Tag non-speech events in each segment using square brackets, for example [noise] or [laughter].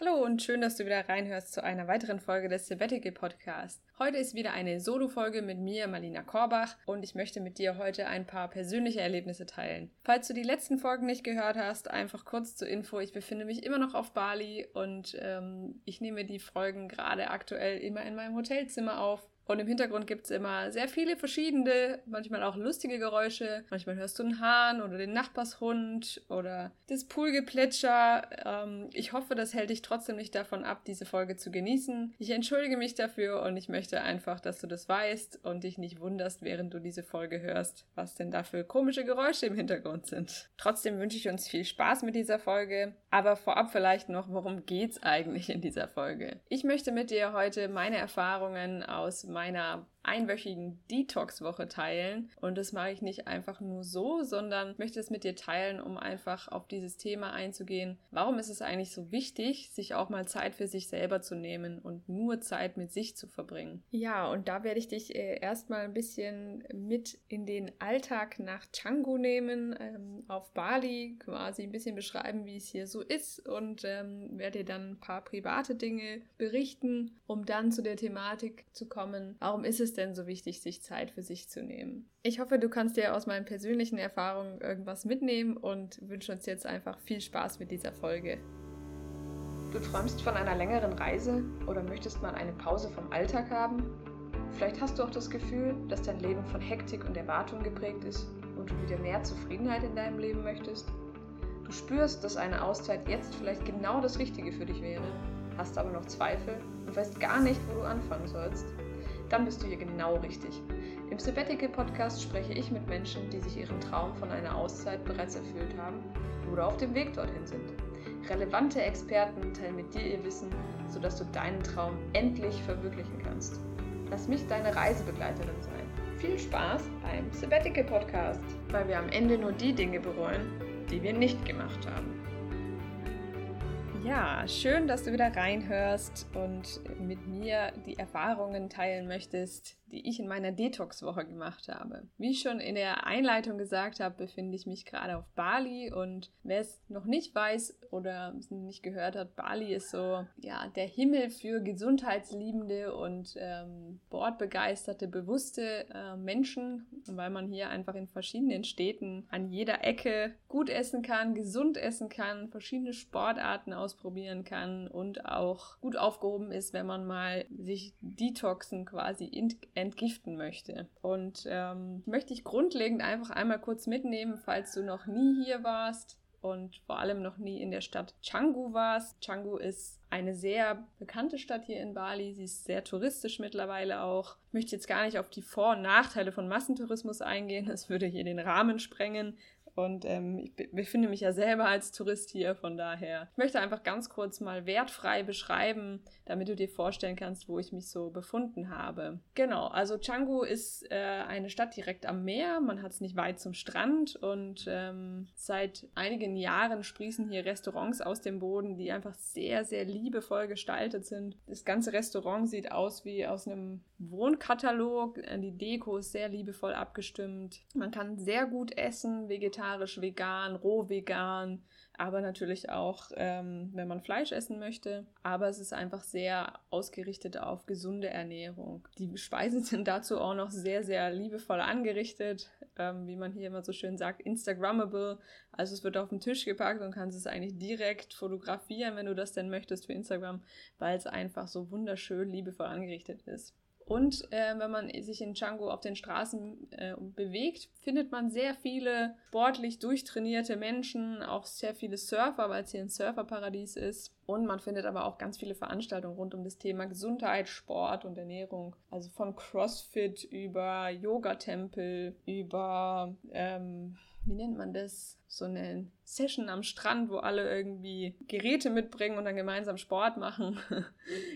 Hallo und schön, dass du wieder reinhörst zu einer weiteren Folge des Sabbatical Podcast. Heute ist wieder eine Solo-Folge mit mir, Marlina Korbach, und ich möchte mit dir heute ein paar persönliche Erlebnisse teilen. Falls du die letzten Folgen nicht gehört hast, einfach kurz zur Info. Ich befinde mich immer noch auf Bali und ähm, ich nehme die Folgen gerade aktuell immer in meinem Hotelzimmer auf. Und im Hintergrund gibt es immer sehr viele verschiedene, manchmal auch lustige Geräusche. Manchmal hörst du einen Hahn oder den Nachbarshund oder das Poolgeplätscher. Ähm, ich hoffe, das hält dich trotzdem nicht davon ab, diese Folge zu genießen. Ich entschuldige mich dafür und ich möchte einfach, dass du das weißt und dich nicht wunderst, während du diese Folge hörst, was denn da für komische Geräusche im Hintergrund sind. Trotzdem wünsche ich uns viel Spaß mit dieser Folge. Aber vorab vielleicht noch, worum geht's eigentlich in dieser Folge? Ich möchte mit dir heute meine Erfahrungen aus meiner einwöchigen Detox-Woche teilen. Und das mache ich nicht einfach nur so, sondern möchte es mit dir teilen, um einfach auf dieses Thema einzugehen. Warum ist es eigentlich so wichtig, sich auch mal Zeit für sich selber zu nehmen und nur Zeit mit sich zu verbringen? Ja, und da werde ich dich äh, erstmal ein bisschen mit in den Alltag nach Canggu nehmen, ähm, auf Bali, quasi ein bisschen beschreiben, wie es hier so ist und ähm, werde dir dann ein paar private Dinge berichten, um dann zu der Thematik zu kommen. Warum ist es denn so wichtig, sich Zeit für sich zu nehmen? Ich hoffe, du kannst dir aus meinen persönlichen Erfahrungen irgendwas mitnehmen und wünsche uns jetzt einfach viel Spaß mit dieser Folge. Du träumst von einer längeren Reise oder möchtest mal eine Pause vom Alltag haben? Vielleicht hast du auch das Gefühl, dass dein Leben von Hektik und Erwartung geprägt ist und du wieder mehr Zufriedenheit in deinem Leben möchtest? Du spürst, dass eine Auszeit jetzt vielleicht genau das Richtige für dich wäre, hast aber noch Zweifel und weißt gar nicht, wo du anfangen sollst? Dann bist du hier genau richtig. Im Sabbatical Podcast spreche ich mit Menschen, die sich ihren Traum von einer Auszeit bereits erfüllt haben oder auf dem Weg dorthin sind. Relevante Experten teilen mit dir ihr Wissen, sodass du deinen Traum endlich verwirklichen kannst. Lass mich deine Reisebegleiterin sein. Viel Spaß beim Sabbatical Podcast, weil wir am Ende nur die Dinge bereuen, die wir nicht gemacht haben. Ja, schön, dass du wieder reinhörst und mit mir die Erfahrungen teilen möchtest, die ich in meiner Detox-Woche gemacht habe. Wie ich schon in der Einleitung gesagt habe, befinde ich mich gerade auf Bali und wer es noch nicht weiß oder nicht gehört hat, Bali ist so ja der Himmel für gesundheitsliebende und ähm, bordbegeisterte, bewusste äh, Menschen, weil man hier einfach in verschiedenen Städten an jeder Ecke gut essen kann, gesund essen kann, verschiedene Sportarten ausprobieren kann und auch gut aufgehoben ist, wenn man mal sich detoxen quasi in entgiften möchte. Und ähm, möchte ich grundlegend einfach einmal kurz mitnehmen, falls du noch nie hier warst und vor allem noch nie in der Stadt Canggu warst. Canggu ist eine sehr bekannte Stadt hier in Bali. Sie ist sehr touristisch mittlerweile auch. Ich möchte jetzt gar nicht auf die Vor- und Nachteile von Massentourismus eingehen. [laughs] Das würde hier den Rahmen sprengen. Und ähm, ich befinde mich ja selber als Tourist hier, von daher. Ich möchte einfach ganz kurz mal wertfrei beschreiben, damit du dir vorstellen kannst, wo ich mich so befunden habe. Genau, also Canggu ist äh, eine Stadt direkt am Meer. Man hat es nicht weit zum Strand und ähm, seit einigen Jahren sprießen hier Restaurants aus dem Boden, die einfach sehr, sehr liebevoll gestaltet sind. Das ganze Restaurant sieht aus wie aus einem Wohnkatalog. Die Deko ist sehr liebevoll abgestimmt. Man kann sehr gut essen, vegetarisch vegetarisch, vegan, roh vegan, aber natürlich auch, ähm, wenn man Fleisch essen möchte. Aber es ist einfach sehr ausgerichtet auf gesunde Ernährung. Die Speisen [laughs] sind dazu auch noch sehr, sehr liebevoll angerichtet, ähm, wie man hier immer so schön sagt, Instagrammable. Also es wird auf den Tisch gepackt und kannst es eigentlich direkt fotografieren, wenn du das denn möchtest für Instagram, weil es einfach so wunderschön liebevoll angerichtet ist. Und äh, wenn man sich in Django auf den Straßen äh, bewegt, findet man sehr viele sportlich durchtrainierte Menschen, auch sehr viele Surfer, weil es hier ein Surferparadies ist. Und man findet aber auch ganz viele Veranstaltungen rund um das Thema Gesundheit, Sport und Ernährung. Also von CrossFit über Yoga-Tempel, über, ähm, wie nennt man das? So eine Session am Strand, wo alle irgendwie Geräte mitbringen und dann gemeinsam Sport machen. [laughs]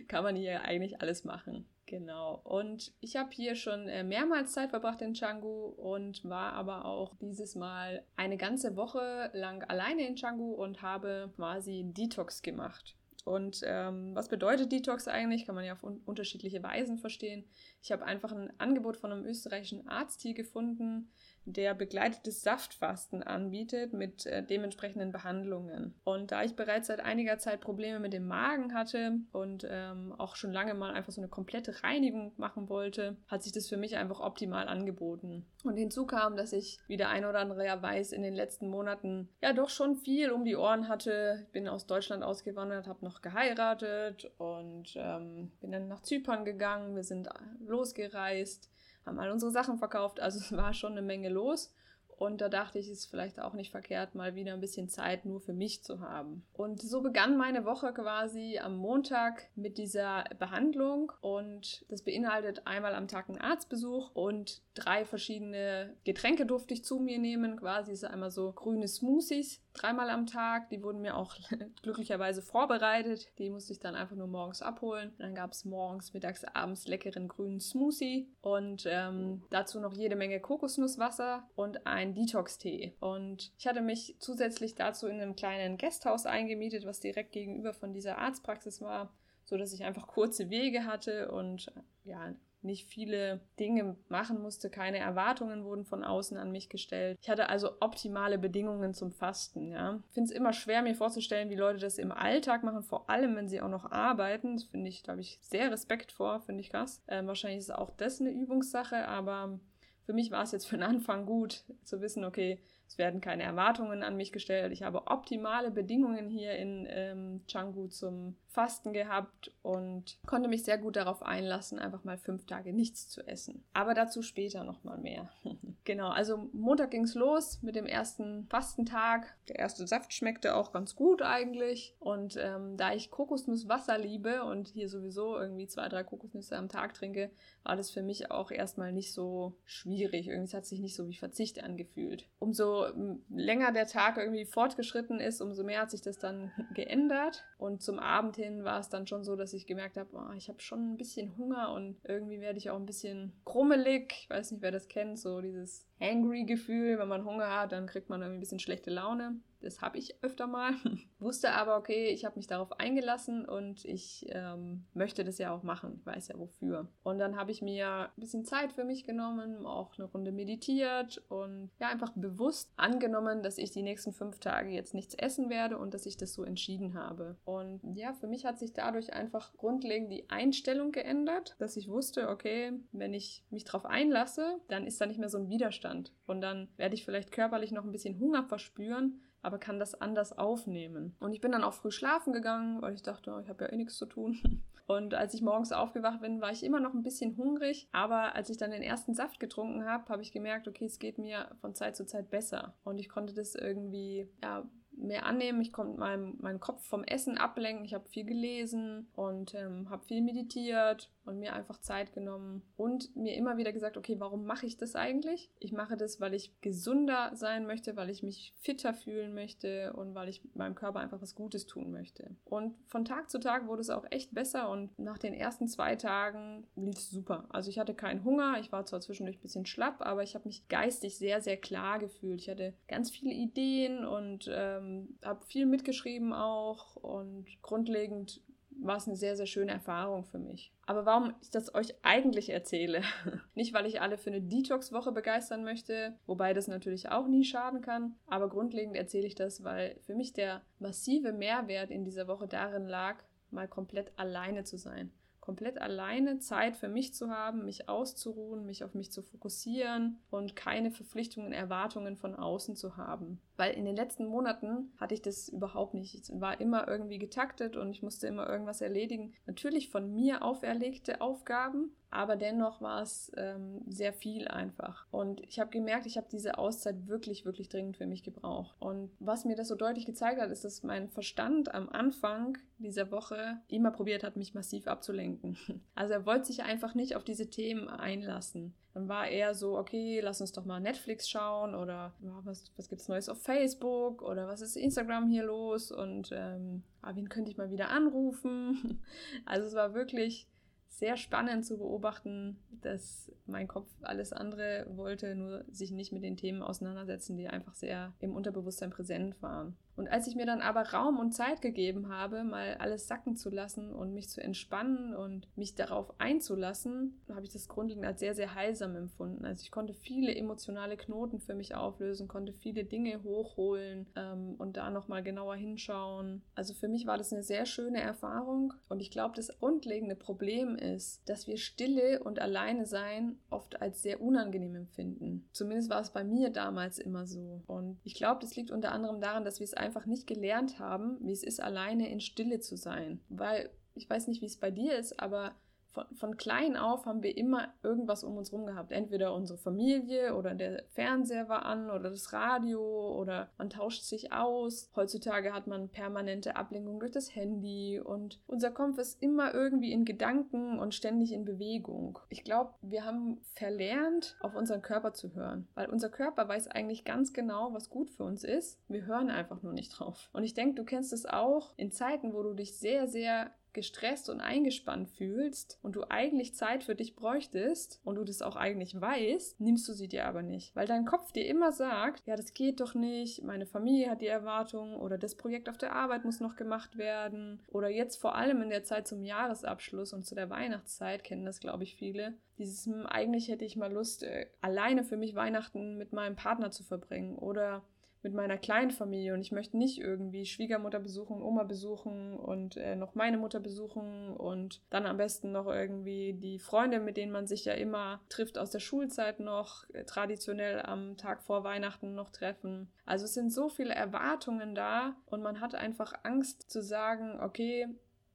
Kann man hier eigentlich alles machen. Genau. Und ich habe hier schon äh, mehrmals Zeit verbracht in Canggu und war aber auch dieses Mal eine ganze Woche lang alleine in Canggu und habe quasi Detox gemacht. Und ähm, was bedeutet Detox eigentlich? Kann man ja auf un unterschiedliche Weisen verstehen. Ich habe einfach ein Angebot von einem österreichischen Arzt hier gefunden, der begleitetes Saftfasten anbietet mit äh, dementsprechenden Behandlungen. Und da ich bereits seit einiger Zeit Probleme mit dem Magen hatte und ähm, auch schon lange mal einfach so eine komplette Reinigung machen wollte, hat sich das für mich einfach optimal angeboten. Und hinzu kam, dass ich, wie der ein oder andere ja weiß, in den letzten Monaten ja doch schon viel um die Ohren hatte. Ich bin aus Deutschland ausgewandert, habe noch geheiratet und ähm, bin dann nach Zypern gegangen. Wir sind losgereist haben all unsere Sachen verkauft. Also es war schon eine Menge los. Und da dachte ich, es ist vielleicht auch nicht verkehrt, mal wieder ein bisschen Zeit nur für mich zu haben. Und so begann meine Woche quasi am Montag mit dieser Behandlung. Und das beinhaltet einmal am Tag einen Arztbesuch und drei verschiedene Getränke durfte ich zu mir nehmen. Quasi ist einmal so grüne Smoothies dreimal am Tag. Die wurden mir auch [laughs] glücklicherweise vorbereitet. Die musste ich dann einfach nur morgens abholen. Dann gab es morgens, mittags, abends leckeren grünen Smoothie und ähm, dazu noch jede Menge Kokosnusswasser und ein Detox-Tee. Und ich hatte mich zusätzlich dazu in einem kleinen Gasthaus eingemietet, was direkt gegenüber von dieser Arztpraxis war, so dass ich einfach kurze Wege hatte und ja, nicht viele Dinge machen musste, keine Erwartungen wurden von außen an mich gestellt. Ich hatte also optimale Bedingungen zum Fasten, ja. Ich finde es immer schwer, mir vorzustellen, wie Leute das im Alltag machen, vor allem, wenn sie auch noch arbeiten. Das finde ich, da habe ich sehr Respekt vor, finde ich krass. Ähm, wahrscheinlich ist auch das eine Übungssache, aber für mich war es jetzt für den Anfang gut zu wissen, okay, es werden keine Erwartungen an mich gestellt. Ich habe optimale Bedingungen hier in ähm, Canggu zum Fasten gehabt und konnte mich sehr gut darauf einlassen, einfach mal fünf Tage nichts zu essen. Aber dazu später nochmal mehr. [laughs] genau, also Montag ging es los mit dem ersten Fastentag. Der erste Saft schmeckte auch ganz gut eigentlich. Und ähm, da ich Kokosnusswasser liebe und hier sowieso irgendwie zwei, drei Kokosnüsse am Tag trinke, war das für mich auch erstmal nicht so schwierig. Irgendwie hat sich nicht so wie Verzicht angefühlt. Umso länger der Tag irgendwie fortgeschritten ist, umso mehr hat sich das dann [laughs] geändert. Und zum Abend hin war es dann schon so, dass ich gemerkt habe, oh, ich habe schon ein bisschen Hunger und irgendwie werde ich auch ein bisschen krummelig. Ich weiß nicht, wer das kennt, so dieses angry Gefühl. Wenn man Hunger hat, dann kriegt man irgendwie ein bisschen schlechte Laune. Das habe ich öfter mal. [laughs] Wusste aber, okay, ich habe mich darauf eingelassen und ich ähm, möchte das ja auch machen. Ich weiß ja wofür. Und dann habe ich mir ein bisschen Zeit für mich genommen, auch eine Runde meditiert und ja, einfach bewusst angenommen, dass ich die nächsten fünf Tage jetzt nichts essen werde und dass ich das so entschieden habe. Und ja, für mich hat sich dadurch einfach grundlegend die Einstellung geändert, dass ich wusste, okay, wenn ich mich darauf einlasse, dann ist da nicht mehr so ein Widerstand. Und dann werde ich vielleicht körperlich noch ein bisschen Hunger verspüren, aber kann das anders aufnehmen. Und ich bin dann auch früh schlafen gegangen, weil ich dachte, ich habe ja eh nichts zu tun. [laughs] Und als ich morgens aufgewacht bin, war ich immer noch ein bisschen hungrig. Aber als ich dann den ersten Saft getrunken habe, habe ich gemerkt, okay, es geht mir von Zeit zu Zeit besser. Und ich konnte das irgendwie ja, mehr annehmen. Ich konnte meinen, meinen Kopf vom Essen ablenken. Ich habe viel gelesen und ähm, habe viel meditiert und mir einfach Zeit genommen und mir immer wieder gesagt, okay, warum mache ich das eigentlich? Ich mache das, weil ich gesunder sein möchte, weil ich mich fitter fühlen möchte und weil ich meinem Körper einfach was Gutes tun möchte. Und von Tag zu Tag wurde es auch echt besser und nach den ersten zwei Tagen lief es super. Also ich hatte keinen Hunger, ich war zwar zwischendurch ein bisschen schlapp, aber ich habe mich geistig sehr, sehr klar gefühlt. Ich hatte ganz viele Ideen und ähm, habe viel mitgeschrieben auch und grundlegend war es eine sehr, sehr schöne Erfahrung für mich. Aber warum ich das euch eigentlich erzähle? [laughs] Nicht, weil ich alle für eine Detox-Woche begeistern möchte, wobei das natürlich auch nie schaden kann, aber grundlegend erzähle ich das, weil für mich der massive Mehrwert in dieser Woche darin lag, mal komplett alleine zu sein komplett alleine Zeit für mich zu haben, mich auszuruhen, mich auf mich zu fokussieren und keine Verpflichtungen, Erwartungen von außen zu haben. Weil in den letzten Monaten hatte ich das überhaupt nicht. Ich war immer irgendwie getaktet und ich musste immer irgendwas erledigen. Natürlich von mir auferlegte Aufgaben, aber dennoch war es ähm, sehr viel einfach. Und ich habe gemerkt, ich habe diese Auszeit wirklich, wirklich dringend für mich gebraucht. Und was mir das so deutlich gezeigt hat, ist, dass mein Verstand am Anfang dieser Woche immer probiert hat, mich massiv abzulenken. [laughs] Also er wollte sich einfach nicht auf diese Themen einlassen. Dann war eher so, okay, lass uns doch mal Netflix schauen oder was, was es Neues auf Facebook oder was ist Instagram hier los und ähm, ah, wen könnte ich mal wieder anrufen? [laughs] Also es war wirklich sehr spannend zu beobachten, dass mein Kopf alles andere wollte, nur sich nicht mit den Themen auseinandersetzen, die einfach sehr im Unterbewusstsein präsent waren. Und als ich mir dann aber Raum und Zeit gegeben habe, mal alles sacken zu lassen und mich zu entspannen und mich darauf einzulassen, habe ich das grundlegend als sehr, sehr heilsam empfunden. Also ich konnte viele emotionale Knoten für mich auflösen, konnte viele Dinge hochholen ähm, und da nochmal genauer hinschauen. Also für mich war das eine sehr schöne Erfahrung und ich glaube, das grundlegende Problem ist, dass wir Stille und alleine sein oft als sehr unangenehm empfinden. Zumindest war es bei mir damals immer so. Und ich glaube, das liegt unter anderem daran, dass wir es einfach nicht gelernt haben, wie es ist, alleine in Stille zu sein. Weil ich weiß nicht, wie es bei dir ist, aber von, von klein auf haben wir immer irgendwas um uns herum gehabt. Entweder unsere Familie oder der Fernseher war an oder das Radio oder man tauscht sich aus. Heutzutage hat man permanente Ablenkung durch das Handy und unser Kopf ist immer irgendwie in Gedanken und ständig in Bewegung. Ich glaube, wir haben verlernt, auf unseren Körper zu hören, weil unser Körper weiß eigentlich ganz genau, was gut für uns ist. Wir hören einfach nur nicht drauf. Und ich denke, du kennst es auch in Zeiten, wo du dich sehr, sehr gestresst und eingespannt fühlst und du eigentlich Zeit für dich bräuchtest und du das auch eigentlich weißt, nimmst du sie dir aber nicht, weil dein Kopf dir immer sagt, ja, das geht doch nicht, meine Familie hat die Erwartung oder das Projekt auf der Arbeit muss noch gemacht werden oder jetzt vor allem in der Zeit zum Jahresabschluss und zu der Weihnachtszeit kennen das glaube ich viele. Dieses hm, eigentlich hätte ich mal Lust äh, alleine für mich Weihnachten mit meinem Partner zu verbringen oder mit meiner kleinen Familie und ich möchte nicht irgendwie Schwiegermutter besuchen, Oma besuchen und äh, noch meine Mutter besuchen und dann am besten noch irgendwie die Freunde, mit denen man sich ja immer trifft aus der Schulzeit noch, äh, traditionell am Tag vor Weihnachten noch treffen. Also es sind so viele Erwartungen da und man hat einfach Angst zu sagen, okay,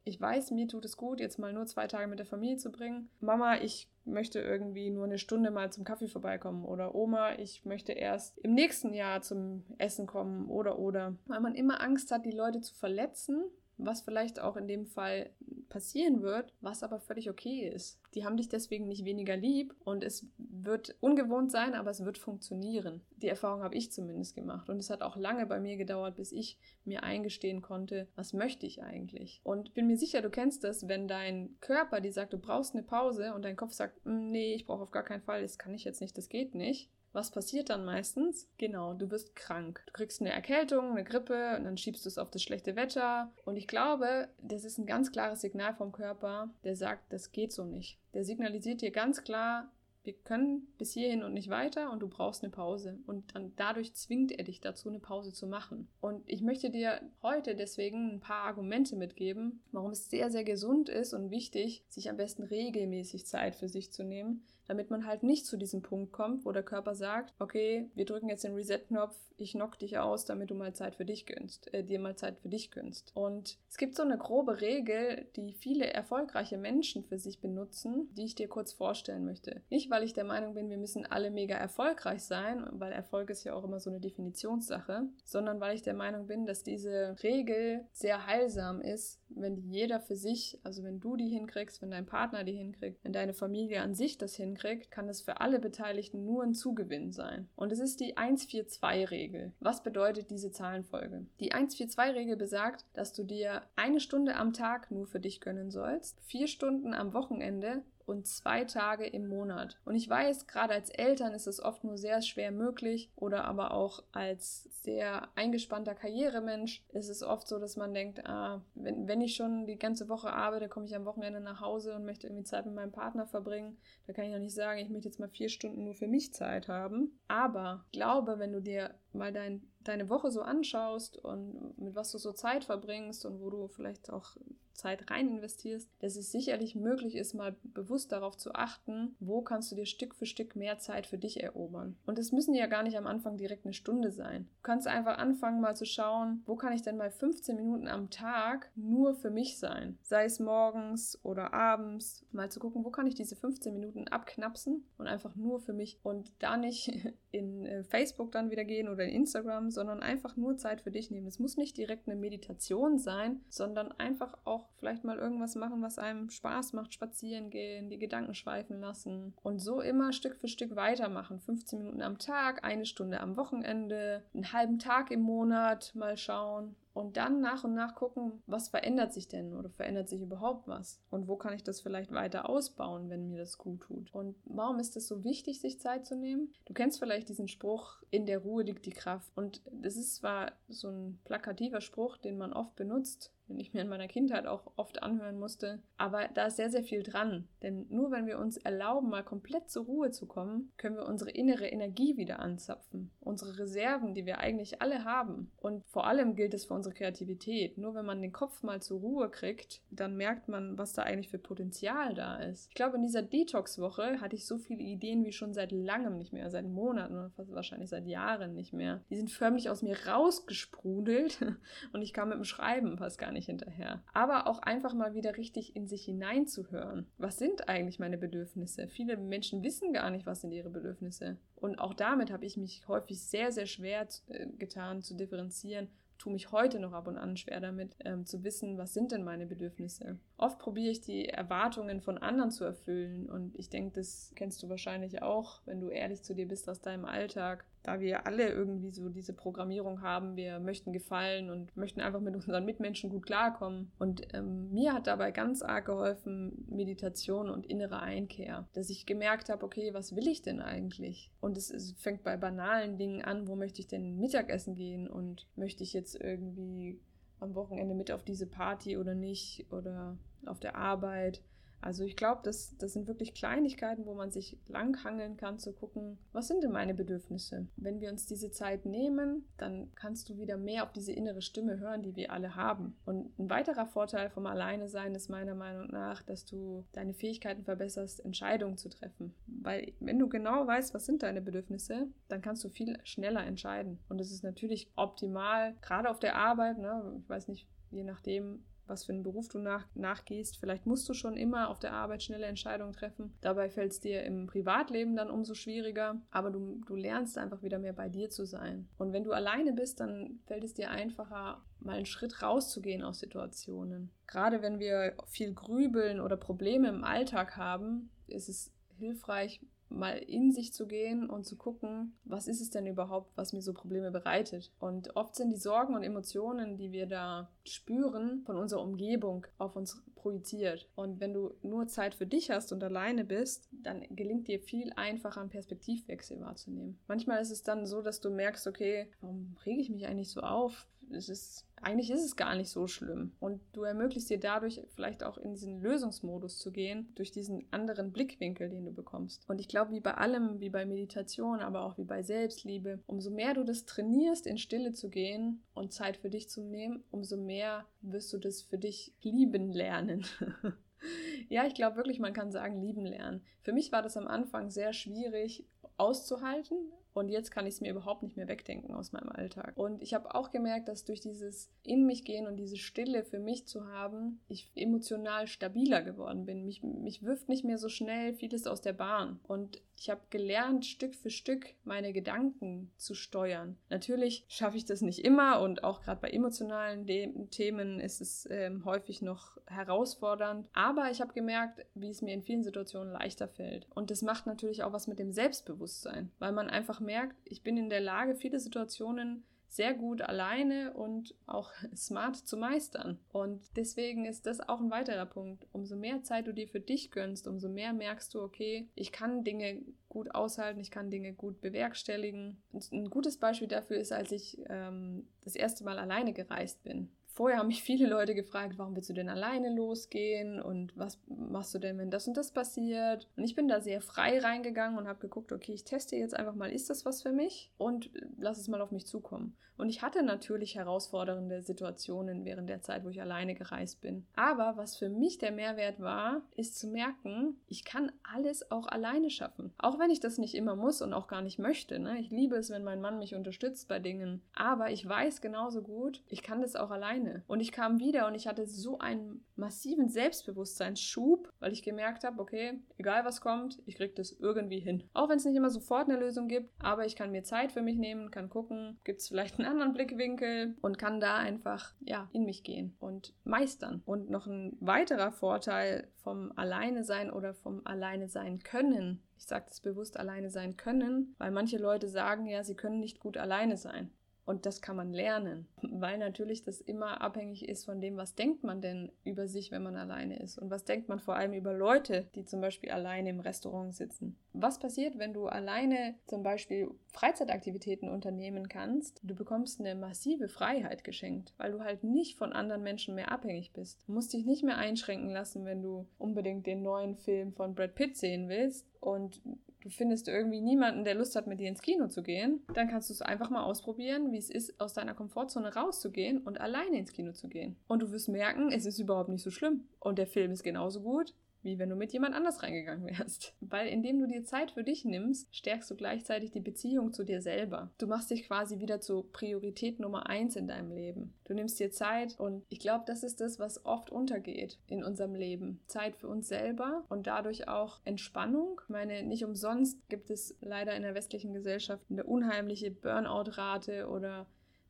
ich weiß, mir tut es gut, jetzt mal nur zwei Tage mit der Familie zu bringen. Mama, ich möchte irgendwie nur eine Stunde mal zum Kaffee vorbeikommen oder Oma, ich möchte erst im nächsten Jahr zum Essen kommen oder oder. Weil man immer Angst hat, die Leute zu verletzen was vielleicht auch in dem Fall passieren wird, was aber völlig okay ist. Die haben dich deswegen nicht weniger lieb und es wird ungewohnt sein, aber es wird funktionieren. Die Erfahrung habe ich zumindest gemacht und es hat auch lange bei mir gedauert, bis ich mir eingestehen konnte, was möchte ich eigentlich. Und bin mir sicher, du kennst das, wenn dein Körper dir sagt, du brauchst eine Pause und dein Kopf sagt, mm, nee, ich brauche auf gar keinen Fall, das kann ich jetzt nicht, das geht nicht was passiert dann meistens? Genau, du wirst krank. Du kriegst eine Erkältung, eine Grippe und dann schiebst du es auf das schlechte Wetter. Und ich glaube, das ist ein ganz klares Signal vom Körper, der sagt, das geht so nicht. Der signalisiert dir ganz klar, wir können bis hierhin und nicht weiter und du brauchst eine Pause. Und dann dadurch zwingt er dich dazu, eine Pause zu machen. Und ich möchte dir heute deswegen ein paar Argumente mitgeben, warum es sehr, sehr gesund ist und wichtig, sich am besten regelmäßig Zeit für sich zu nehmen, damit man halt nicht zu diesem Punkt kommt, wo der Körper sagt, okay, wir drücken jetzt den Reset-Knopf, ich knock dich aus, damit du mal Zeit für dich gönnst, äh, dir mal Zeit für dich gönnst. Und es gibt so eine grobe Regel, die viele erfolgreiche Menschen für sich benutzen, die ich dir kurz vorstellen möchte. Nicht, weil ich der Meinung bin, wir müssen alle mega erfolgreich sein, weil Erfolg ist ja auch immer so eine Definitionssache, sondern weil ich der Meinung bin, dass diese Regel sehr heilsam ist, wenn jeder für sich, also wenn du die hinkriegst, wenn dein Partner die hinkriegt, wenn deine Familie an sich das hinkriegt, hinkriegt, kann es für alle Beteiligten nur ein Zugewinn sein. Und es ist die 142-Regel. Was bedeutet diese Zahlenfolge? Die 142-Regel besagt, dass du dir eine Stunde am Tag nur für dich gönnen sollst, vier Stunden am Wochenende und zwei Tage im Monat. Und ich weiß, gerade als Eltern ist es oft nur sehr schwer möglich oder aber auch als sehr eingespannter Karrieremensch ist es oft so, dass man denkt, ah, wenn, wenn ich schon die ganze Woche arbeite, komme ich am Wochenende nach Hause und möchte irgendwie Zeit mit meinem Partner verbringen. Da kann ich ja nicht sagen, ich möchte jetzt mal vier Stunden nur für mich Zeit haben. Aber ich glaube, wenn du dir mal dein, deine Woche so anschaust und mit was du so Zeit verbringst und wo du vielleicht auch Zeit rein investierst, dass es sicherlich möglich ist, mal bewusst darauf zu achten, wo kannst du dir Stück für Stück mehr Zeit für dich erobern. Und es müssen ja gar nicht am Anfang direkt eine Stunde sein. Du kannst einfach anfangen, mal zu schauen, wo kann ich denn mal 15 Minuten am Tag nur für mich sein. Sei es morgens oder abends. Mal zu gucken, wo kann ich diese 15 Minuten abknapsen und einfach nur für mich und da nicht [laughs] in äh, Facebook dann wieder gehen oder in Instagram, sondern einfach nur Zeit für dich nehmen. Es muss nicht direkt eine Meditation sein, sondern einfach auch vielleicht mal irgendwas machen, was einem Spaß macht, spazieren gehen, die Gedanken schweifen lassen und so immer Stück für Stück weitermachen. 15 Minuten am Tag, eine Stunde am Wochenende, einen halben Tag im Monat mal schauen und dann nach und nach gucken, was verändert sich denn oder verändert sich überhaupt was und wo kann ich das vielleicht weiter ausbauen, wenn mir das gut tut. Und warum ist es so wichtig, sich Zeit zu nehmen? Du kennst vielleicht diesen Spruch, in der Ruhe liegt die Kraft. Und das ist zwar so ein plakativer Spruch, den man oft benutzt, den ich mir in meiner Kindheit auch oft anhören musste. Aber da ist sehr, sehr viel dran. Denn nur wenn wir uns erlauben, mal komplett zur Ruhe zu kommen, können wir unsere innere Energie wieder anzapfen. Unsere Reserven, die wir eigentlich alle haben. Und vor allem gilt es für unsere Kreativität. Nur wenn man den Kopf mal zur Ruhe kriegt, dann merkt man, was da eigentlich für Potenzial da ist. Ich glaube, in dieser Detox-Woche hatte ich so viele Ideen wie schon seit langem nicht mehr, seit Monaten oder fast wahrscheinlich seit Jahren nicht mehr. Die sind förmlich aus mir rausgesprudelt [laughs] und ich kam mit dem Schreiben fast gar nicht nicht hinterher. Aber auch einfach mal wieder richtig in sich hineinzuhören. Was sind eigentlich meine Bedürfnisse? Viele Menschen wissen gar nicht, was sind ihre Bedürfnisse. Und auch damit habe ich mich häufig sehr, sehr schwer äh, getan zu differenzieren tue mich heute noch ab und an schwer damit, ähm, zu wissen, was sind denn meine Bedürfnisse. Oft probiere ich die Erwartungen von anderen zu erfüllen und ich denke, das kennst du wahrscheinlich auch, wenn du ehrlich zu dir bist aus deinem Alltag da wir alle irgendwie so diese Programmierung haben, wir möchten gefallen und möchten einfach mit unseren Mitmenschen gut klarkommen. Und ähm, mir hat dabei ganz arg geholfen Meditation und innere Einkehr, dass ich gemerkt habe, okay, was will ich denn eigentlich? Und es, es fängt bei banalen Dingen an, wo möchte ich denn Mittagessen gehen und möchte ich jetzt irgendwie am Wochenende mit auf diese Party oder nicht oder auf der Arbeit also ich glaube, das, das sind wirklich Kleinigkeiten, wo man sich langhangeln kann, zu gucken, was sind denn meine Bedürfnisse? Wenn wir uns diese Zeit nehmen, dann kannst du wieder mehr auf diese innere Stimme hören, die wir alle haben. Und ein weiterer Vorteil vom Alleine sein ist meiner Meinung nach, dass du deine Fähigkeiten verbesserst, Entscheidungen zu treffen. Weil wenn du genau weißt, was sind deine Bedürfnisse, dann kannst du viel schneller entscheiden. Und das ist natürlich optimal, gerade auf der Arbeit, ne? ich weiß nicht, je nachdem, was für einen Beruf du nach, nachgehst. Vielleicht musst du schon immer auf der Arbeit schnelle Entscheidungen treffen. Dabei fällt es dir im Privatleben dann umso schwieriger. Aber du, du lernst einfach wieder mehr bei dir zu sein. Und wenn du alleine bist, dann fällt es dir einfacher, mal einen Schritt rauszugehen aus Situationen. Gerade wenn wir viel grübeln oder Probleme im Alltag haben, ist es hilfreich, mal in sich zu gehen und zu gucken, was ist es denn überhaupt, was mir so Probleme bereitet. Und oft sind die Sorgen und Emotionen, die wir da spüren, von unserer Umgebung auf uns projiziert. Und wenn du nur Zeit für dich hast und alleine bist, dann gelingt dir viel einfacher, einen Perspektivwechsel wahrzunehmen. Manchmal ist es dann so, dass du merkst, okay, warum rege ich mich eigentlich so auf? Es ist eigentlich ist es gar nicht so schlimm. Und du ermöglichst dir dadurch vielleicht auch in diesen Lösungsmodus zu gehen, durch diesen anderen Blickwinkel, den du bekommst. Und ich glaube, wie bei allem, wie bei Meditation, aber auch wie bei Selbstliebe, umso mehr du das trainierst, in Stille zu gehen und Zeit für dich zu nehmen, umso mehr wirst du das für dich lieben lernen. [laughs] ja, ich glaube wirklich, man kann sagen, lieben lernen. Für mich war das am Anfang sehr schwierig auszuhalten, und jetzt kann ich es mir überhaupt nicht mehr wegdenken aus meinem Alltag. Und ich habe auch gemerkt, dass durch dieses in mich gehen und diese Stille für mich zu haben, ich emotional stabiler geworden bin. Mich, mich wirft nicht mehr so schnell vieles aus der Bahn. Und ich habe gelernt, Stück für Stück meine Gedanken zu steuern. Natürlich schaffe ich das nicht immer und auch gerade bei emotionalen De Themen ist es ähm, häufig noch herausfordernd. Aber ich habe gemerkt, wie es mir in vielen Situationen leichter fällt. Und das macht natürlich auch was mit dem Selbstbewusstsein, weil man einfach merkt, ich bin in der Lage, viele Situationen sehr gut alleine und auch [laughs] smart zu meistern. Und deswegen ist das auch ein weiterer Punkt. Umso mehr Zeit du dir für dich gönnst, umso mehr merkst du, okay, ich kann Dinge gut aushalten, ich kann Dinge gut bewerkstelligen. Und ein gutes Beispiel dafür ist, als ich ähm, das erste Mal alleine gereist bin. Vorher haben mich viele Leute gefragt, warum willst du denn alleine losgehen und was machst du denn, wenn das und das passiert? Und ich bin da sehr frei reingegangen und habe geguckt, okay, ich teste jetzt einfach mal, ist das was für mich? Und lass es mal auf mich zukommen. Und ich hatte natürlich herausfordernde Situationen während der Zeit, wo ich alleine gereist bin. Aber was für mich der Mehrwert war, ist zu merken, ich kann alles auch alleine schaffen. Auch wenn ich das nicht immer muss und auch gar nicht möchte. Ne? Ich liebe es, wenn mein Mann mich unterstützt bei Dingen. Aber ich weiß genauso gut, ich kann das auch alleine. [laughs] Und ich kam wieder und ich hatte so einen massiven Selbstbewusstseinsschub, weil ich gemerkt habe, okay, egal was kommt, ich kriege das irgendwie hin. Auch wenn es nicht immer sofort eine Lösung gibt, aber ich kann mir Zeit für mich nehmen, kann gucken, gibt es vielleicht einen anderen Blickwinkel und kann da einfach ja in mich gehen und meistern. Und noch ein weiterer Vorteil vom Alleine sein oder vom Alleine sein können. Ich sage das bewusst alleine sein können, weil manche Leute sagen ja, sie können nicht gut alleine sein. Und das kann man lernen, weil natürlich das immer abhängig ist von dem, was denkt man denn über sich, wenn man alleine ist. Und was denkt man vor allem über Leute, die zum Beispiel alleine im Restaurant sitzen. Was passiert, wenn du alleine zum Beispiel Freizeitaktivitäten unternehmen kannst? Du bekommst eine massive Freiheit geschenkt, weil du halt nicht von anderen Menschen mehr abhängig bist. Du musst dich nicht mehr einschränken lassen, wenn du unbedingt den neuen Film von Brad Pitt sehen willst und du findest irgendwie niemanden, der Lust hat, mit dir ins Kino zu gehen, dann kannst du es einfach mal ausprobieren, wie es ist, aus deiner Komfortzone rauszugehen und alleine ins Kino zu gehen. Und du wirst merken, es ist überhaupt nicht so schlimm. Und der Film ist genauso gut wie wenn du mit jemand anders reingegangen wärst. Weil indem du dir Zeit für dich nimmst, stärkst du gleichzeitig die Beziehung zu dir selber. Du machst dich quasi wieder zur Priorität Nummer eins in deinem Leben. Du nimmst dir Zeit und ich glaube, das ist das, was oft untergeht in unserem Leben. Zeit für uns selber und dadurch auch Entspannung. Ich meine, nicht umsonst gibt es leider in der westlichen Gesellschaft eine unheimliche Burnout-Rate oder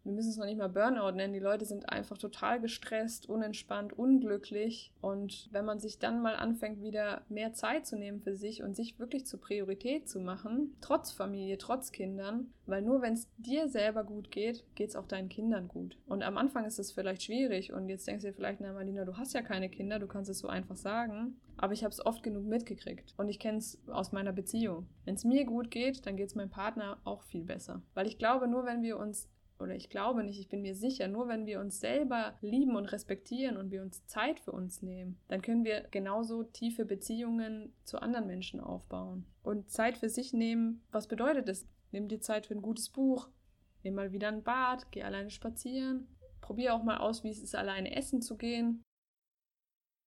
wir müssen es noch nicht mal Burnout nennen. Die Leute sind einfach total gestresst, unentspannt, unglücklich. Und wenn man sich dann mal anfängt, wieder mehr Zeit zu nehmen für sich und sich wirklich zur Priorität zu machen, trotz Familie, trotz Kindern, weil nur wenn es dir selber gut geht, geht es auch deinen Kindern gut. Und am Anfang ist es vielleicht schwierig und jetzt denkst du dir vielleicht, na Marlina, du hast ja keine Kinder, du kannst es so einfach sagen. Aber ich habe es oft genug mitgekriegt und ich kenne es aus meiner Beziehung. Wenn es mir gut geht, dann geht es meinem Partner auch viel besser. Weil ich glaube, nur wenn wir uns oder ich glaube nicht, ich bin mir sicher, nur wenn wir uns selber lieben und respektieren und wir uns Zeit für uns nehmen, dann können wir genauso tiefe Beziehungen zu anderen Menschen aufbauen. Und Zeit für sich nehmen, was bedeutet es? Nimm dir Zeit für ein gutes Buch, nimm mal wieder ein Bad, geh alleine spazieren, probier auch mal aus, wie es ist, alleine essen zu gehen.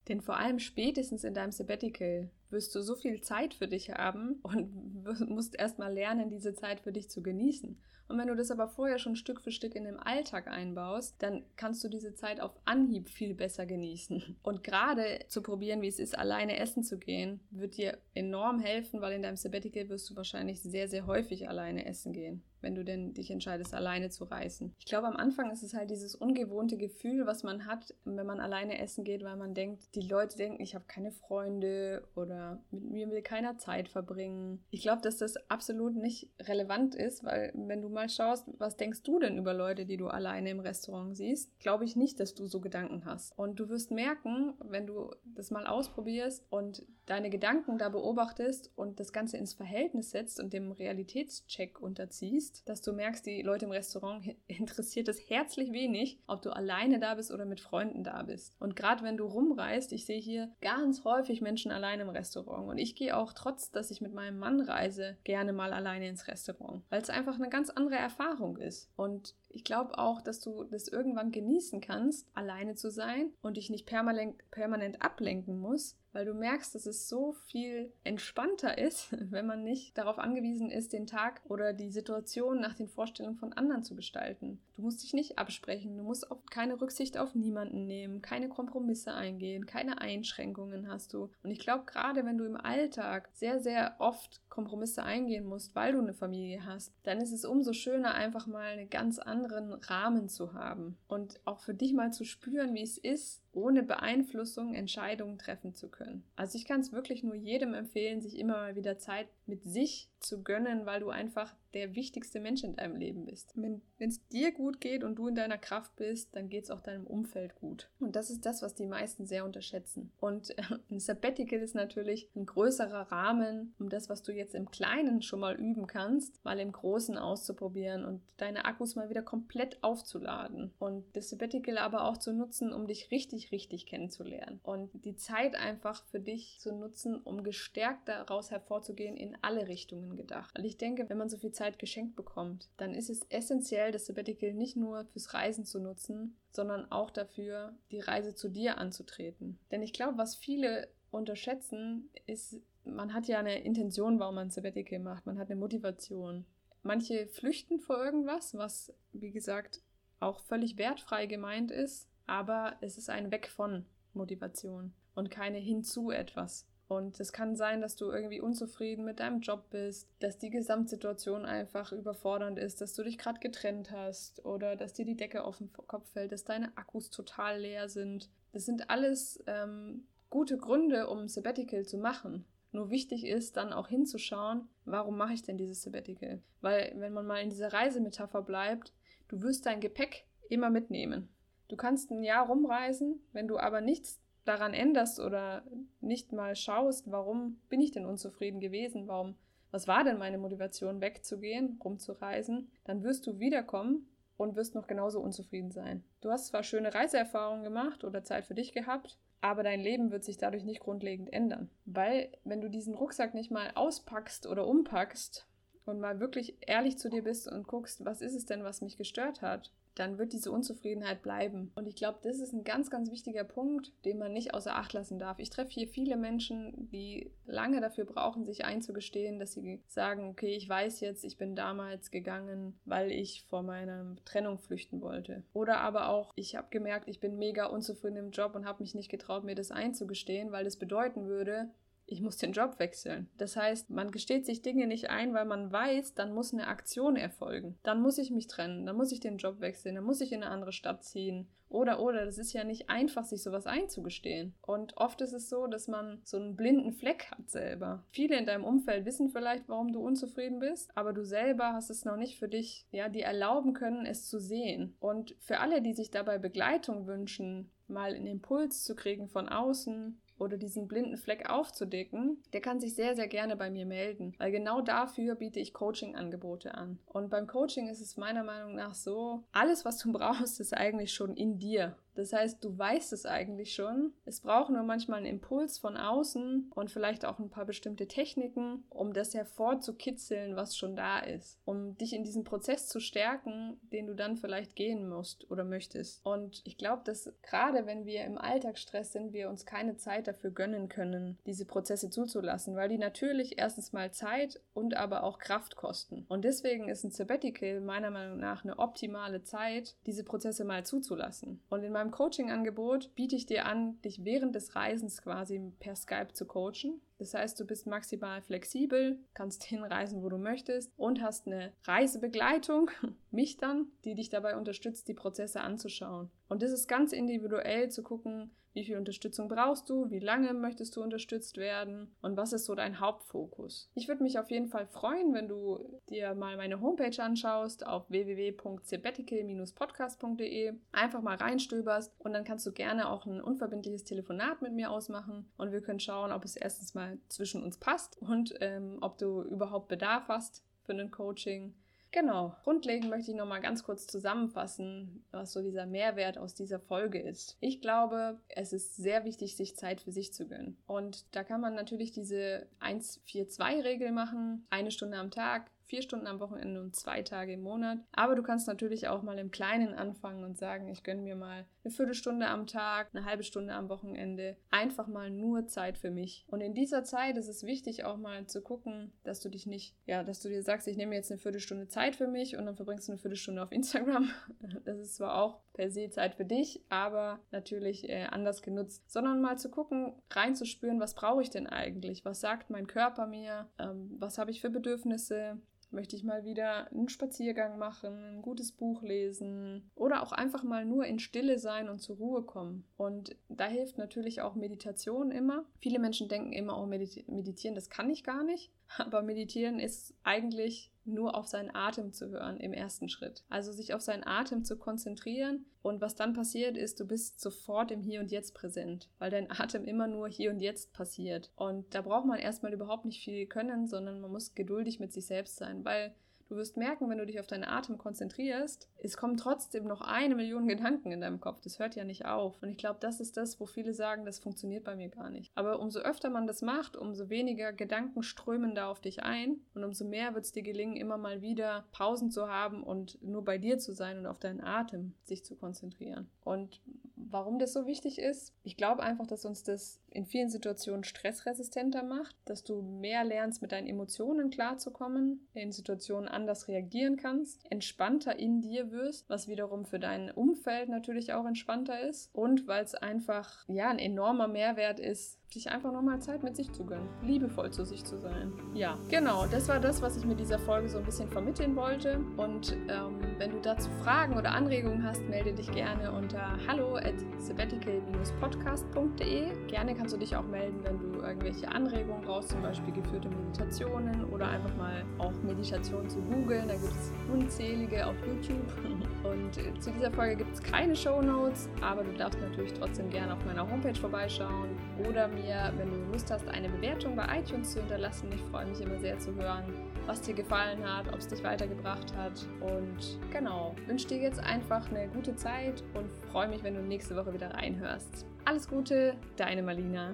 Denn vor allem spätestens in deinem Sabbatical wirst du so viel Zeit für dich haben und [laughs] musst erstmal lernen, diese Zeit für dich zu genießen. Und wenn du das aber vorher schon Stück für Stück in den Alltag einbaust, dann kannst du diese Zeit auf Anhieb viel besser genießen. [laughs] Und gerade zu probieren, wie es ist, alleine essen zu gehen, wird dir enorm helfen, weil in deinem Sabbatical wirst du wahrscheinlich sehr, sehr häufig alleine essen gehen wenn du denn dich entscheidest, alleine zu reisen. Ich glaube, am Anfang ist es halt dieses ungewohnte Gefühl, was man hat, wenn man alleine essen geht, weil man denkt, die Leute denken, ich habe keine Freunde oder mit mir will keiner Zeit verbringen. Ich glaube, dass das absolut nicht relevant ist, weil wenn du mal schaust, was denkst du denn über Leute, die du alleine im Restaurant siehst, glaube ich nicht, dass du so Gedanken hast. Und du wirst merken, wenn du das mal ausprobierst und deine Gedanken da beobachtest und das Ganze ins Verhältnis setzt und dem Realitätscheck unterziehst, dass du merkst, die Leute im Restaurant [laughs] interessiert es herzlich wenig, ob du alleine da bist oder mit Freunden da bist. Und gerade wenn du rumreist, ich sehe hier ganz häufig Menschen alleine im Restaurant. Und ich gehe auch, trotz dass ich mit meinem Mann reise, gerne mal alleine ins Restaurant, weil es einfach eine ganz andere Erfahrung ist. Und ich glaube auch, dass du das irgendwann genießen kannst, alleine zu sein und dich nicht permanent, permanent ablenken musst, weil du merkst, dass es so viel entspannter ist, [laughs] wenn man nicht darauf angewiesen ist, den Tag oder die Situation nach den Vorstellungen von anderen zu gestalten. Du musst dich nicht absprechen, du musst auch keine Rücksicht auf niemanden nehmen, keine Kompromisse eingehen, keine Einschränkungen hast du. Und ich glaube, gerade wenn du im Alltag sehr, sehr oft Kompromisse eingehen musst, weil du eine Familie hast, dann ist es umso schöner, einfach mal einen ganz anderen Rahmen zu haben und auch für dich mal zu spüren, wie es ist, ohne Beeinflussung Entscheidungen treffen zu können. Also ich kann es wirklich nur jedem empfehlen, sich immer mal wieder Zeit mit sich zu gönnen, weil du einfach der wichtigste Mensch in deinem Leben bist. Wenn es dir gut geht und du in deiner Kraft bist, dann geht es auch deinem Umfeld gut. Und das ist das, was die meisten sehr unterschätzen. Und äh, ein Sabbatical ist natürlich ein größerer Rahmen, um das, was du jetzt im Kleinen schon mal üben kannst, mal im Großen auszuprobieren und deine Akkus mal wieder komplett aufzuladen. Und das Sabbatical aber auch zu nutzen, um dich richtig, richtig kennenzulernen. Und die Zeit einfach für dich zu nutzen, um gestärkt daraus hervorzugehen in alle Richtungen gedacht. Weil ich denke, wenn man so viel Zeit geschenkt bekommt, dann ist es essentiell, das Sabbatical nicht nur fürs Reisen zu nutzen, sondern auch dafür, die Reise zu dir anzutreten. Denn ich glaube, was viele unterschätzen, ist, man hat ja eine Intention, warum man Sabbatical macht. Man hat eine Motivation. Manche flüchten vor irgendwas, was, wie gesagt, auch völlig wertfrei gemeint ist, aber es ist ein Weg von Motivation und keine hinzu etwas. Und es kann sein, dass du irgendwie unzufrieden mit deinem Job bist, dass die Gesamtsituation einfach überfordernd ist, dass du dich gerade getrennt hast oder dass dir die Decke auf den Kopf fällt, dass deine Akkus total leer sind. Das sind alles ähm, gute Gründe, um Sabbatical zu machen. Nur wichtig ist dann auch hinzuschauen, warum mache ich denn dieses Sabbatical? Weil wenn man mal in dieser Reisemetapher bleibt, Du wirst dein Gepäck immer mitnehmen. Du kannst ein Jahr rumreisen, wenn du aber nichts daran änderst oder nicht mal schaust, warum bin ich denn unzufrieden gewesen, warum, was war denn meine Motivation, wegzugehen, rumzureisen, dann wirst du wiederkommen und wirst noch genauso unzufrieden sein. Du hast zwar schöne Reiseerfahrungen gemacht oder Zeit für dich gehabt, aber dein Leben wird sich dadurch nicht grundlegend ändern. Weil, wenn du diesen Rucksack nicht mal auspackst oder umpackst und mal wirklich ehrlich zu dir bist und guckst, was ist es denn, was mich gestört hat, dann wird diese Unzufriedenheit bleiben. Und ich glaube, das ist ein ganz, ganz wichtiger Punkt, den man nicht außer Acht lassen darf. Ich treffe hier viele Menschen, die lange dafür brauchen, sich einzugestehen, dass sie sagen, okay, ich weiß jetzt, ich bin damals gegangen, weil ich vor meiner Trennung flüchten wollte. Oder aber auch, ich habe gemerkt, ich bin mega unzufrieden im Job und habe mich nicht getraut, mir das einzugestehen, weil das bedeuten würde, ich muss den Job wechseln. Das heißt, man gesteht sich Dinge nicht ein, weil man weiß, dann muss eine Aktion erfolgen. Dann muss ich mich trennen, dann muss ich den Job wechseln, dann muss ich in eine andere Stadt ziehen. Oder, oder, das ist ja nicht einfach, sich sowas einzugestehen. Und oft ist es so, dass man so einen blinden Fleck hat selber. Viele in deinem Umfeld wissen vielleicht, warum du unzufrieden bist, aber du selber hast es noch nicht für dich, ja, die erlauben können, es zu sehen. Und für alle, die sich dabei Begleitung wünschen, mal einen Impuls zu kriegen von außen, oder diesen blinden Fleck aufzudecken, der kann sich sehr, sehr gerne bei mir melden, weil genau dafür biete ich Coaching-Angebote an. Und beim Coaching ist es meiner Meinung nach so, alles, was du [laughs] brauchst, ist eigentlich schon in dir. Das heißt, du weißt es eigentlich schon. Es braucht nur manchmal einen Impuls von außen und vielleicht auch ein paar bestimmte Techniken, um das hervorzukitzeln, was schon da ist. Um dich in diesem Prozess zu stärken, den du dann vielleicht gehen musst oder möchtest. Und ich glaube, dass gerade wenn wir im Alltagsstress sind, wir uns keine Zeit dafür gönnen können, diese Prozesse zuzulassen, weil die natürlich erstens mal Zeit und aber auch Kraft kosten. Und deswegen ist ein Sabbatical meiner Meinung nach eine optimale Zeit, diese Prozesse mal zuzulassen. Und in meinem Coaching-Angebot biete ich dir an, dich während des Reisens quasi per Skype zu coachen. Das heißt, du bist maximal flexibel, kannst hinreisen, wo du möchtest und hast eine Reisebegleitung, [laughs] mich dann, die dich dabei unterstützt, die Prozesse anzuschauen. Und das ist ganz individuell zu gucken, wie viel Unterstützung brauchst du? Wie lange möchtest du unterstützt werden? Und was ist so dein Hauptfokus? Ich würde mich auf jeden Fall freuen, wenn du dir mal meine Homepage anschaust auf www.sabbatical-podcast.de. Einfach mal reinstöberst und dann kannst du gerne auch ein unverbindliches Telefonat mit mir ausmachen und wir können schauen, ob es erstens mal zwischen uns passt und ähm, ob du überhaupt Bedarf hast für ein Coaching. Genau. Grundlegend möchte ich nochmal ganz kurz zusammenfassen, was so dieser Mehrwert aus dieser Folge ist. Ich glaube, es ist sehr wichtig, sich Zeit für sich zu gönnen. Und da kann man natürlich diese 1-4-2-Regel machen. Eine Stunde am Tag, vier Stunden am Wochenende und zwei Tage im Monat. Aber du kannst natürlich auch mal im Kleinen anfangen und sagen, ich gönne mir mal eine Viertelstunde am Tag, eine halbe Stunde am Wochenende. Einfach mal nur Zeit für mich. Und in dieser Zeit ist es wichtig, auch mal zu gucken, dass du dich nicht, ja, dass du dir sagst, ich nehme jetzt eine Viertelstunde Zeit für mich und dann verbringst du eine Viertelstunde auf Instagram. [laughs] Das ist zwar auch per se Zeit für dich, aber natürlich äh, anders genutzt, sondern mal zu gucken, reinzuspüren, was brauche ich denn eigentlich? Was sagt mein Körper mir? Ähm, was habe ich für Bedürfnisse? Möchte ich mal wieder einen Spaziergang machen, ein gutes Buch lesen oder auch einfach mal nur in Stille sein und zur Ruhe kommen. Und da hilft natürlich auch Meditation immer. Viele Menschen denken immer, oh, meditieren, das kann ich gar nicht. [laughs] Aber meditieren ist eigentlich nur auf seinen Atem zu hören im ersten Schritt. Also sich auf seinen Atem zu konzentrieren und was dann passiert ist, du bist sofort im Hier und Jetzt präsent, weil dein Atem immer nur hier und jetzt passiert. Und da braucht man erstmal überhaupt nicht viel können, sondern man muss geduldig mit sich selbst sein, weil Du wirst merken, wenn du dich auf deinen Atem konzentrierst, es kommen trotzdem noch eine Million [laughs] Gedanken in deinem Kopf. Das hört ja nicht auf. Und ich glaube, das ist das, wo viele sagen, das funktioniert bei mir gar nicht. Aber umso öfter man das macht, umso weniger Gedanken strömen da auf dich ein und umso mehr wird es dir gelingen, immer mal wieder Pausen zu haben und nur bei dir zu sein und auf deinen Atem sich zu konzentrieren. Und warum das so wichtig ist, ich glaube einfach, dass uns das in vielen Situationen stressresistenter macht, dass du mehr lernst, mit deinen Emotionen klarzukommen, in Situationen anders reagieren kannst, entspannter in dir wirst, was wiederum für dein Umfeld natürlich auch entspannter ist und weil es einfach ja ein enormer Mehrwert ist, sich einfach nochmal Zeit mit sich zu gönnen, liebevoll zu sich zu sein. Ja, genau, das war das, was ich mit dieser Folge so ein bisschen vermitteln wollte. Und ähm, wenn du dazu Fragen oder Anregungen hast, melde dich gerne unter hallo at sabbatical-podcast.de. Gerne kannst du dich auch melden, wenn du irgendwelche Anregungen brauchst, zum Beispiel geführte Meditationen oder einfach mal auch Meditation zu googeln. Da gibt es unzählige auf YouTube. [laughs] Und zu dieser Folge gibt es keine Show Notes, aber du darfst natürlich trotzdem gerne auf meiner Homepage vorbeischauen oder mir, wenn du Lust hast, eine Bewertung bei iTunes zu hinterlassen. Ich freue mich immer sehr zu hören, was dir gefallen hat, ob es dich weitergebracht hat. Und genau, wünsche dir jetzt einfach eine gute Zeit und freue mich, wenn du nächste Woche wieder reinhörst. Alles Gute, deine Marlina.